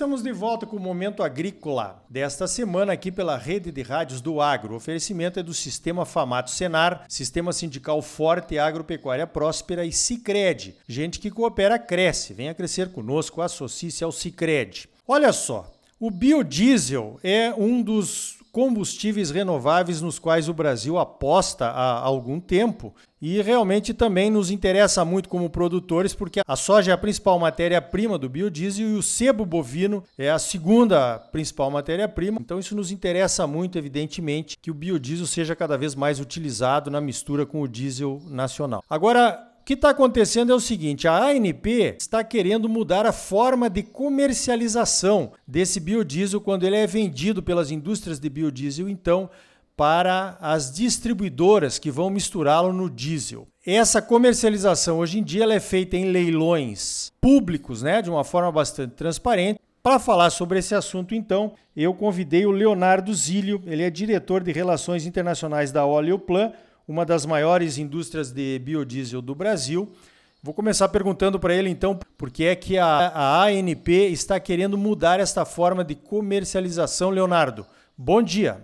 estamos de volta com o Momento Agrícola desta semana aqui pela Rede de Rádios do Agro. O oferecimento é do Sistema Famato Senar, Sistema Sindical Forte, Agropecuária Próspera e Cicred. Gente que coopera cresce. Venha crescer conosco, associe-se ao Cicred. Olha só, o biodiesel é um dos combustíveis renováveis nos quais o Brasil aposta há algum tempo e realmente também nos interessa muito como produtores, porque a soja é a principal matéria-prima do biodiesel e o sebo bovino é a segunda principal matéria-prima. Então isso nos interessa muito, evidentemente, que o biodiesel seja cada vez mais utilizado na mistura com o diesel nacional. Agora, que está acontecendo é o seguinte: a ANP está querendo mudar a forma de comercialização desse biodiesel quando ele é vendido pelas indústrias de biodiesel, então, para as distribuidoras que vão misturá-lo no diesel. Essa comercialização hoje em dia é feita em leilões públicos, né, de uma forma bastante transparente. Para falar sobre esse assunto, então, eu convidei o Leonardo Zílio, ele é diretor de Relações Internacionais da Oleoplan uma das maiores indústrias de biodiesel do Brasil. Vou começar perguntando para ele, então, por que é que a, a ANP está querendo mudar esta forma de comercialização, Leonardo. Bom dia.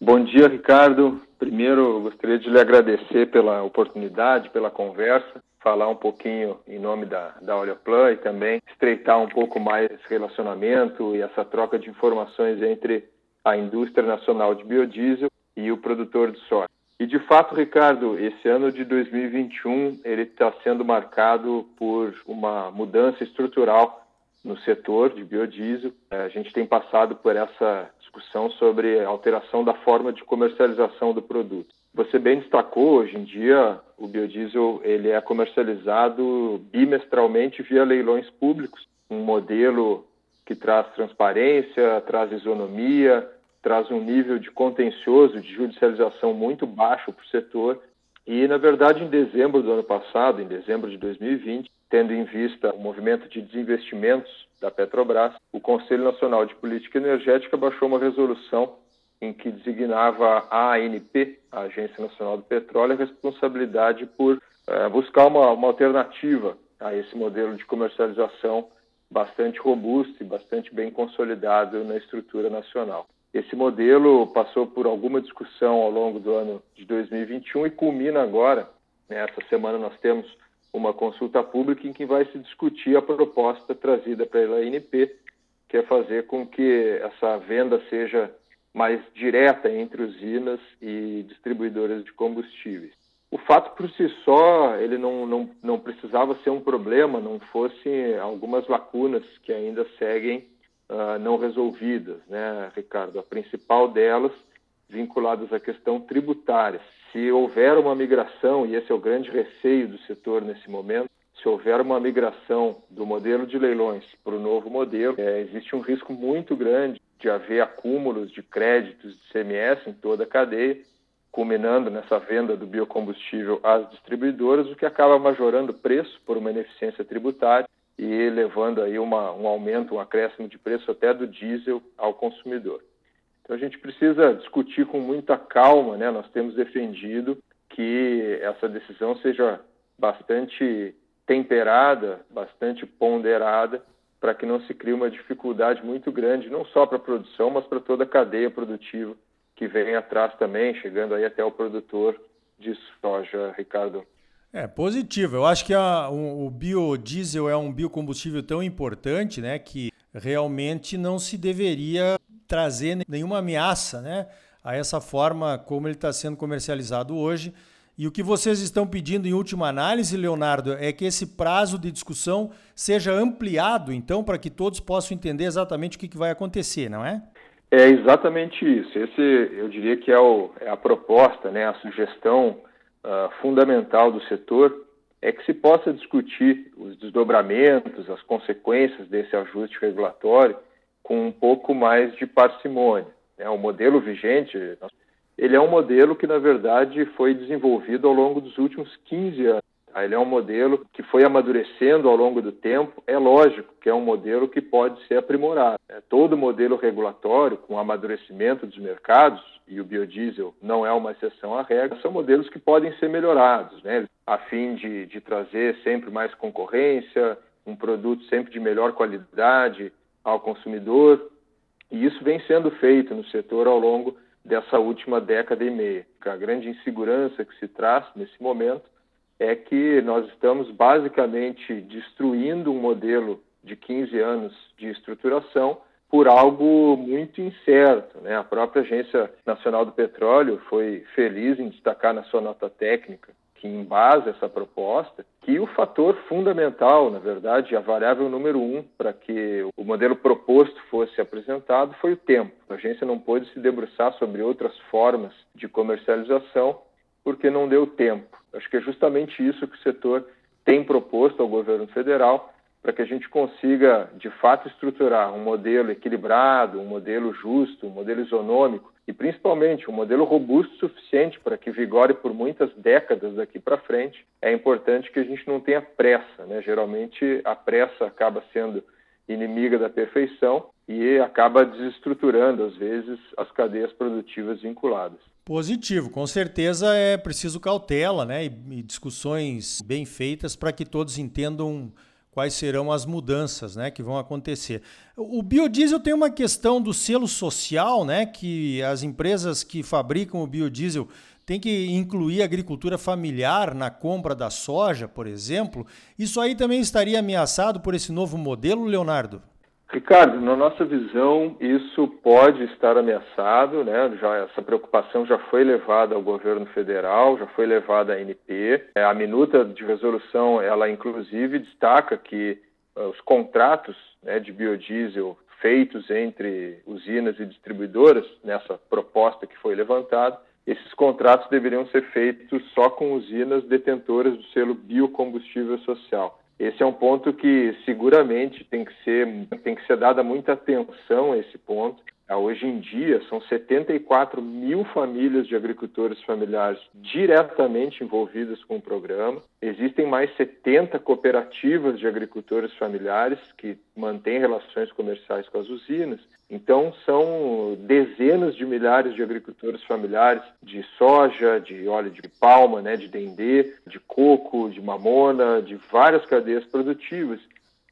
Bom dia, Ricardo. Primeiro, gostaria de lhe agradecer pela oportunidade, pela conversa, falar um pouquinho em nome da, da Oleoplan e também estreitar um pouco mais esse relacionamento e essa troca de informações entre a indústria nacional de biodiesel e o produtor de soja. E de fato, Ricardo, esse ano de 2021 ele está sendo marcado por uma mudança estrutural no setor de biodiesel. É, a gente tem passado por essa discussão sobre a alteração da forma de comercialização do produto. Você bem destacou, hoje em dia o biodiesel ele é comercializado bimestralmente via leilões públicos, um modelo que traz transparência, traz isonomia, traz um nível de contencioso, de judicialização muito baixo para o setor. E, na verdade, em dezembro do ano passado, em dezembro de 2020, tendo em vista o movimento de desinvestimentos da Petrobras, o Conselho Nacional de Política Energética baixou uma resolução em que designava a ANP, a Agência Nacional do Petróleo, a responsabilidade por é, buscar uma, uma alternativa a esse modelo de comercialização bastante robusto e bastante bem consolidado na estrutura nacional. Esse modelo passou por alguma discussão ao longo do ano de 2021 e culmina agora. Né, essa semana nós temos uma consulta pública em que vai se discutir a proposta trazida pela ANP, que é fazer com que essa venda seja mais direta entre usinas e distribuidoras de combustíveis. O fato por si só, ele não, não, não precisava ser um problema, não fosse algumas lacunas que ainda seguem uh, não resolvidas, né, Ricardo? A principal delas vinculadas à questão tributária. Se houver uma migração, e esse é o grande receio do setor nesse momento, se houver uma migração do modelo de leilões para o novo modelo, é, existe um risco muito grande de haver acúmulos de créditos de CMS em toda a cadeia, culminando nessa venda do biocombustível às distribuidoras, o que acaba majorando o preço por uma ineficiência tributária e levando aí uma, um aumento, um acréscimo de preço até do diesel ao consumidor. Então a gente precisa discutir com muita calma, né? Nós temos defendido que essa decisão seja bastante temperada, bastante ponderada, para que não se crie uma dificuldade muito grande, não só para a produção, mas para toda a cadeia produtiva que vem atrás também, chegando aí até o produtor de soja, Ricardo. É positivo. Eu acho que a, o, o biodiesel é um biocombustível tão importante, né, que realmente não se deveria trazer nenhuma ameaça, né, a essa forma como ele está sendo comercializado hoje. E o que vocês estão pedindo em última análise, Leonardo, é que esse prazo de discussão seja ampliado, então, para que todos possam entender exatamente o que, que vai acontecer, não é? É exatamente isso. Esse, eu diria que é, o, é a proposta, né, a sugestão uh, fundamental do setor é que se possa discutir os desdobramentos, as consequências desse ajuste regulatório com um pouco mais de parcimônia. Né? O modelo vigente, ele é um modelo que, na verdade, foi desenvolvido ao longo dos últimos 15 anos. Ele é um modelo que foi amadurecendo ao longo do tempo. É lógico que é um modelo que pode ser aprimorado. Né? Todo modelo regulatório, com amadurecimento dos mercados, e o biodiesel não é uma exceção à regra, são modelos que podem ser melhorados, né? a fim de, de trazer sempre mais concorrência, um produto sempre de melhor qualidade, ao consumidor, e isso vem sendo feito no setor ao longo dessa última década e meia. A grande insegurança que se traz nesse momento é que nós estamos basicamente destruindo um modelo de 15 anos de estruturação por algo muito incerto. Né? A própria Agência Nacional do Petróleo foi feliz em destacar na sua nota técnica que embasa essa proposta, que o fator fundamental, na verdade, a variável número um para que o modelo proposto fosse apresentado foi o tempo. A agência não pôde se debruçar sobre outras formas de comercialização porque não deu tempo. Acho que é justamente isso que o setor tem proposto ao governo federal para que a gente consiga, de fato, estruturar um modelo equilibrado, um modelo justo, um modelo isonômico e, principalmente, um modelo robusto suficiente para que vigore por muitas décadas daqui para frente. É importante que a gente não tenha pressa. Né? Geralmente, a pressa acaba sendo inimiga da perfeição e acaba desestruturando, às vezes, as cadeias produtivas vinculadas. Positivo, com certeza é preciso cautela né? e, discussões bem feitas para que todos entendam quais serão as mudanças né, que vão acontecer. O biodiesel tem uma questão do selo social, né, que as empresas que fabricam o biodiesel têm que incluir a agricultura familiar na compra da soja, por exemplo. Isso aí também estaria ameaçado por esse novo modelo, Leonardo? Ricardo, na nossa visão, isso pode estar ameaçado, né? Já, essa preocupação já foi levada ao governo federal, já foi levada à ANP. É, a minuta de resolução, ela inclusive destaca que uh, os contratos né, de biodiesel feitos entre usinas e distribuidoras, nessa proposta que foi levantada, esses contratos deveriam ser feitos só com usinas detentoras do selo biocombustível social. Esse é um ponto que seguramente tem que ser tem que ser dada muita atenção a esse ponto. Ah, hoje em dia, são 74 mil famílias de agricultores familiares diretamente envolvidas com o programa. Existem mais 70 cooperativas de agricultores familiares que mantêm relações comerciais com as usinas. Então, são dezenas de milhares de agricultores familiares de soja, de óleo de palma, né, de dendê, de coco, de mamona, de várias cadeias produtivas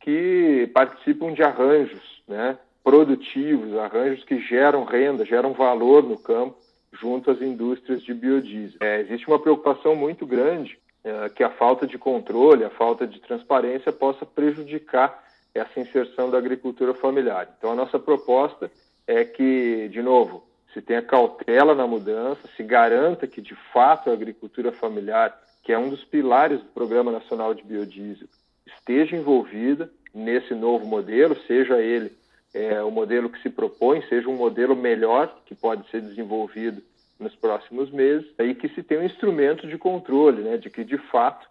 que participam de arranjos, né, produtivos, arranjos que geram renda, geram valor no campo junto às indústrias de biodiesel. É, existe uma preocupação muito grande é, que a falta de controle, a falta de transparência possa prejudicar essa inserção da agricultura familiar. Então, a nossa proposta é que, de novo, se tenha cautela na mudança, se garanta que, de fato, a agricultura familiar, que é um dos pilares do Programa Nacional de Biodiesel, esteja envolvida nesse novo modelo, seja ele é, o modelo que se propõe seja um modelo melhor que pode ser desenvolvido nos próximos meses e que se tenha um instrumento de controle, né, de que de fato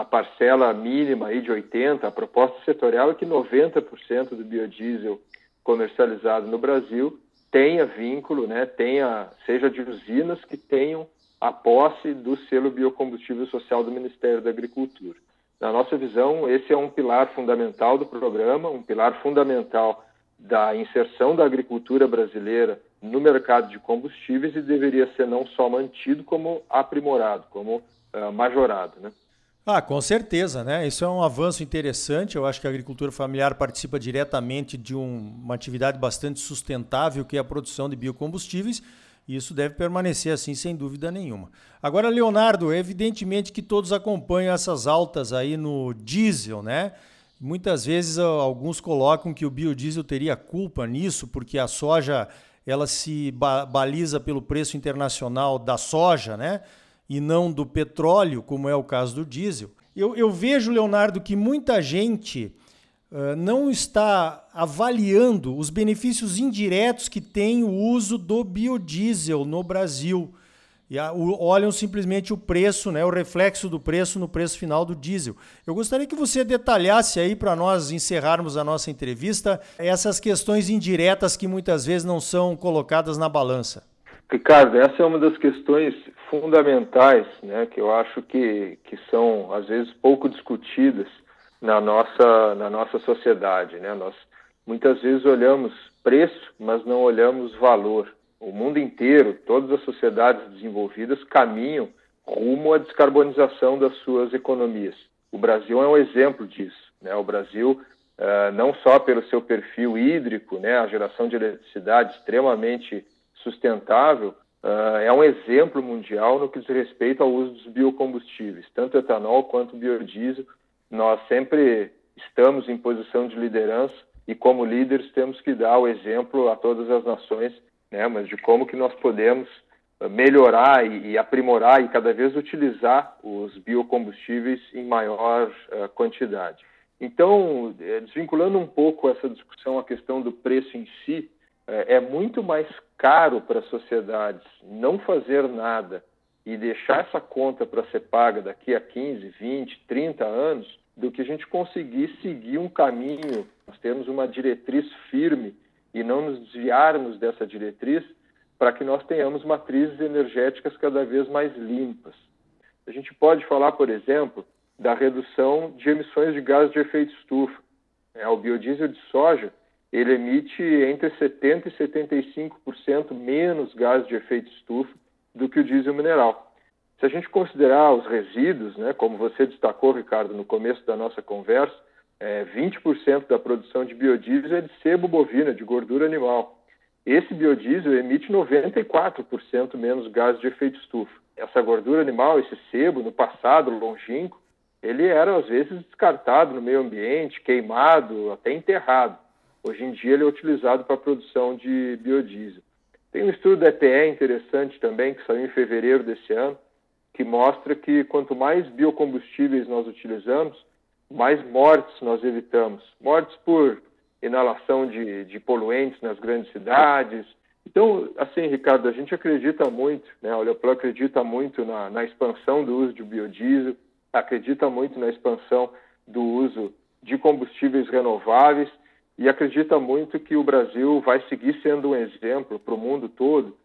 a parcela mínima aí de 80, a proposta setorial é que 90% do biodiesel comercializado no Brasil tenha vínculo, né, tenha seja de usinas que tenham a posse do selo biocombustível social do Ministério da Agricultura. Na nossa visão, esse é um pilar fundamental do programa, um pilar fundamental da inserção da agricultura brasileira no mercado de combustíveis e deveria ser não só mantido, como aprimorado, como uh, majorado. Né? Ah, com certeza, né? Isso é um avanço interessante. Eu acho que a agricultura familiar participa diretamente de um, uma atividade bastante sustentável, que é a produção de biocombustíveis, e isso deve permanecer assim, sem dúvida nenhuma. Agora, Leonardo, evidentemente que todos acompanham essas altas aí no diesel, né? Muitas vezes alguns colocam que o biodiesel teria culpa nisso, porque a soja ela se baliza pelo preço internacional da soja, né? E não do petróleo, como é o caso do diesel. Eu, eu vejo, Leonardo, que muita gente uh, não está avaliando os benefícios indiretos que tem o uso do biodiesel no Brasil e a, o, olham simplesmente o preço, né, o reflexo do preço no preço final do diesel. Eu gostaria que você detalhasse aí para nós encerrarmos a nossa entrevista essas questões indiretas que muitas vezes não são colocadas na balança. Ricardo, essa é uma das questões fundamentais, né, que eu acho que, que são às vezes pouco discutidas na nossa na nossa sociedade, né? Nós muitas vezes olhamos preço, mas não olhamos valor o mundo inteiro, todas as sociedades desenvolvidas caminham rumo à descarbonização das suas economias. O Brasil é um exemplo disso. Né? O Brasil uh, não só pelo seu perfil hídrico, né, a geração de eletricidade extremamente sustentável, uh, é um exemplo mundial no que diz respeito ao uso dos biocombustíveis, tanto etanol quanto biodiesel. Nós sempre estamos em posição de liderança e como líderes temos que dar o exemplo a todas as nações, né, mas de como que nós podemos melhorar e, aprimorar e cada vez utilizar os biocombustíveis em maior uh, quantidade. Então, eh, desvinculando um pouco essa discussão a questão do preço em si, é muito mais caro para as sociedades não fazer nada e deixar essa conta para ser paga daqui a 15, 20, 30 anos do que a gente conseguir seguir um caminho, nós temos uma diretriz firme e não nos desviarmos dessa diretriz para que nós tenhamos matrizes energéticas cada vez mais limpas. A gente pode falar, por exemplo, da redução de emissões de gases de efeito estufa. É, o biodiesel de soja ele emite entre 70% e 75% menos gases de efeito estufa do que o diesel mineral. Se a gente considerar os resíduos, né, como você destacou, Ricardo, no começo da nossa conversa, é, 20% da produção de biodiesel é de sebo bovina, de gordura animal. Esse biodiesel emite 94% menos gases de efeito estufa. Essa gordura animal, esse sebo, no passado longínquo, ele era às vezes descartado no meio ambiente, queimado, até enterrado. Hoje em dia ele é utilizado para a produção de biodiesel. Tem um estudo da EPE interessante também, que saiu em fevereiro desse ano, que mostra que quanto mais biocombustíveis nós utilizamos, mais mortes nós evitamos. Mortes por inalação de, de poluentes nas grandes cidades. Então, assim, Ricardo, a gente acredita muito, né? A Oleoplan acredita muito na, na expansão do uso de biodiesel, acredita muito na expansão do uso de combustíveis renováveis e acredita muito que o Brasil vai seguir sendo um exemplo para o mundo todo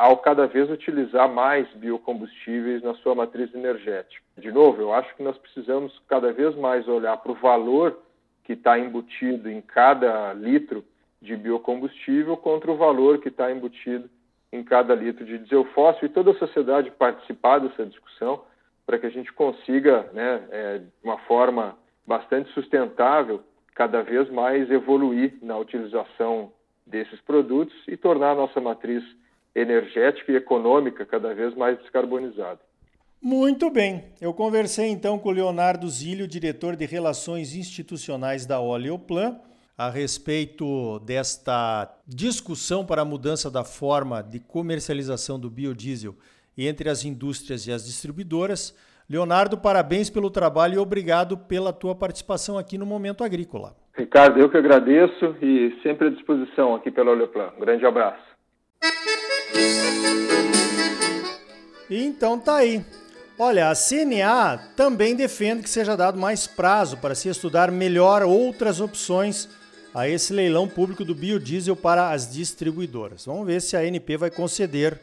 ao cada vez utilizar mais biocombustíveis na sua matriz energética. De novo, eu acho que nós precisamos cada vez mais olhar para o valor que está embutido em cada litro de biocombustível contra o valor que está embutido em cada litro de diesel fóssil e toda a sociedade participar dessa discussão para que a gente consiga, né, é, de uma forma bastante sustentável, cada vez mais evoluir na utilização desses produtos e tornar a nossa matriz energética e econômica cada vez mais descarbonizada. Muito bem. Eu conversei então com o Leonardo Zílio, diretor de Relações Institucionais da Oleoplan, a respeito desta discussão para a mudança da forma de comercialização do biodiesel entre as indústrias e as distribuidoras. Leonardo, parabéns pelo trabalho e obrigado pela tua participação aqui no Momento Agrícola. Ricardo, eu que agradeço e sempre à disposição aqui pela Oleoplan. Um grande abraço. Então tá aí. Olha, a CNA também defende que seja dado mais prazo para se estudar melhor outras opções a esse leilão público do biodiesel para as distribuidoras. Vamos ver se a ANP vai conceder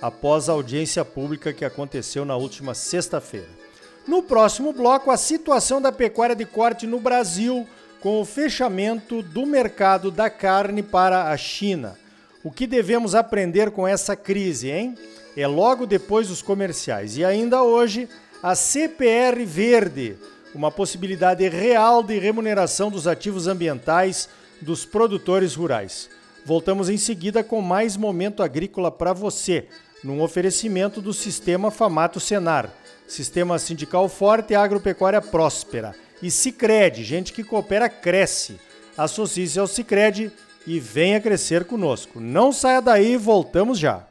após a audiência pública que aconteceu na última sexta-feira. No próximo bloco, a situação da pecuária de corte no Brasil com o fechamento do mercado da carne para a China. O que devemos aprender com essa crise, hein? é logo depois dos comerciais. E ainda hoje, a CPR Verde, uma possibilidade real de remuneração dos ativos ambientais dos produtores rurais. Voltamos em seguida com mais momento agrícola para você, num oferecimento do Sistema Famato Senar, Sistema Sindical Forte e Agropecuária Próspera. E Sicredi, gente que coopera cresce. Associe-se ao Sicredi e venha crescer conosco. Não saia daí, voltamos já.